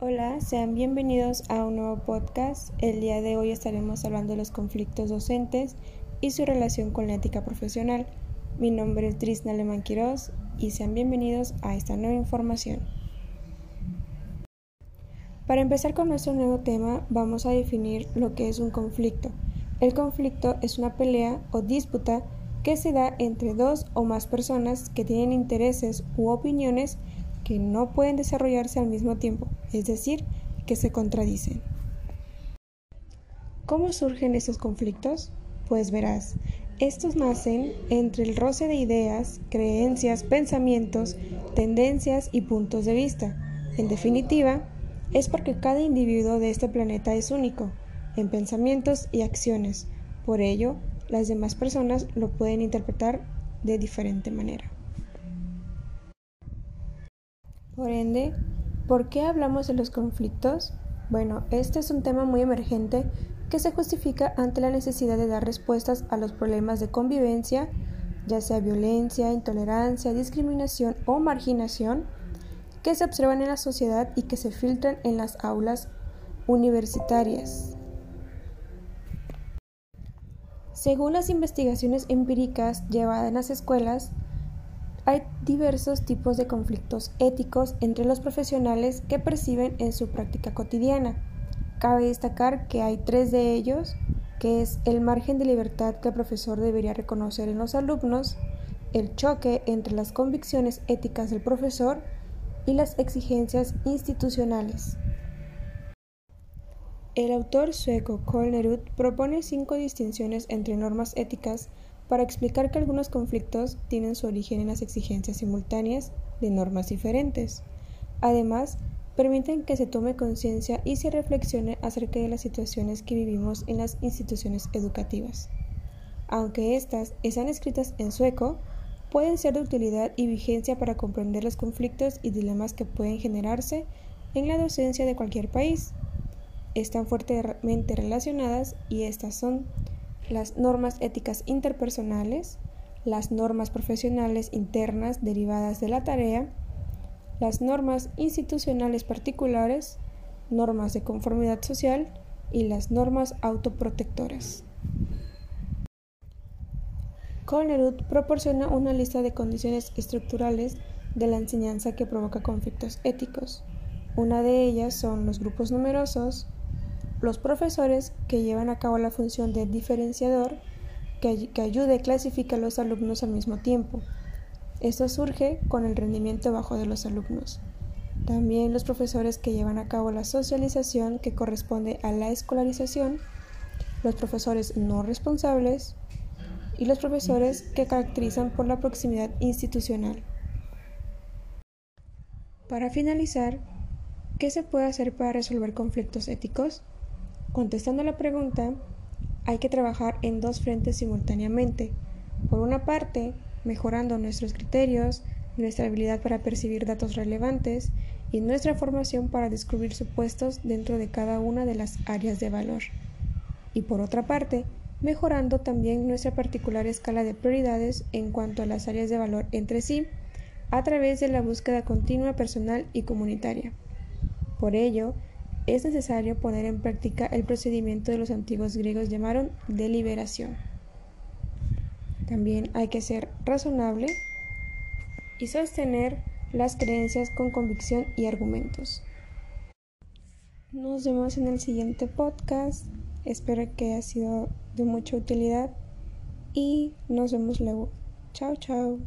Hola, sean bienvenidos a un nuevo podcast. El día de hoy estaremos hablando de los conflictos docentes y su relación con la ética profesional. Mi nombre es Trisna Alemán Quiroz y sean bienvenidos a esta nueva información. Para empezar con nuestro nuevo tema, vamos a definir lo que es un conflicto. El conflicto es una pelea o disputa que se da entre dos o más personas que tienen intereses u opiniones que no pueden desarrollarse al mismo tiempo, es decir, que se contradicen. ¿Cómo surgen estos conflictos? Pues verás, estos nacen entre el roce de ideas, creencias, pensamientos, tendencias y puntos de vista. En definitiva, es porque cada individuo de este planeta es único en pensamientos y acciones. Por ello, las demás personas lo pueden interpretar de diferente manera. Por ende, ¿por qué hablamos de los conflictos? Bueno, este es un tema muy emergente que se justifica ante la necesidad de dar respuestas a los problemas de convivencia, ya sea violencia, intolerancia, discriminación o marginación, que se observan en la sociedad y que se filtran en las aulas universitarias. Según las investigaciones empíricas llevadas en las escuelas, hay diversos tipos de conflictos éticos entre los profesionales que perciben en su práctica cotidiana. Cabe destacar que hay tres de ellos, que es el margen de libertad que el profesor debería reconocer en los alumnos, el choque entre las convicciones éticas del profesor y las exigencias institucionales. El autor sueco Kolnerud propone cinco distinciones entre normas éticas para explicar que algunos conflictos tienen su origen en las exigencias simultáneas de normas diferentes. Además, permiten que se tome conciencia y se reflexione acerca de las situaciones que vivimos en las instituciones educativas. Aunque éstas están escritas en sueco, pueden ser de utilidad y vigencia para comprender los conflictos y dilemas que pueden generarse en la docencia de cualquier país. Están fuertemente relacionadas y estas son las normas éticas interpersonales, las normas profesionales internas derivadas de la tarea, las normas institucionales particulares, normas de conformidad social y las normas autoprotectoras. Colnerud proporciona una lista de condiciones estructurales de la enseñanza que provoca conflictos éticos. Una de ellas son los grupos numerosos, los profesores que llevan a cabo la función de diferenciador que, ayude a clasificar a los alumnos al mismo tiempo. Esto surge con el rendimiento bajo de los alumnos. También los profesores que llevan a cabo la socialización que corresponde a la escolarización, los profesores no responsables y los profesores que caracterizan por la proximidad institucional. Para finalizar, ¿qué se puede hacer para resolver conflictos éticos? Contestando la pregunta, hay que trabajar en dos frentes simultáneamente. Por una parte, mejorando nuestros criterios, nuestra habilidad para percibir datos relevantes y nuestra formación para descubrir supuestos dentro de cada una de las áreas de valor. Y por otra parte, mejorando también nuestra particular escala de prioridades en cuanto a las áreas de valor entre sí, a través de la búsqueda continua personal y comunitaria. Por ello, es necesario poner en práctica el procedimiento de los antiguos griegos llamaron deliberación. También hay que ser razonable y sostener las creencias con convicción y argumentos. Nos vemos en el siguiente podcast. Espero que haya sido de mucha utilidad y nos vemos luego. Chao, chao.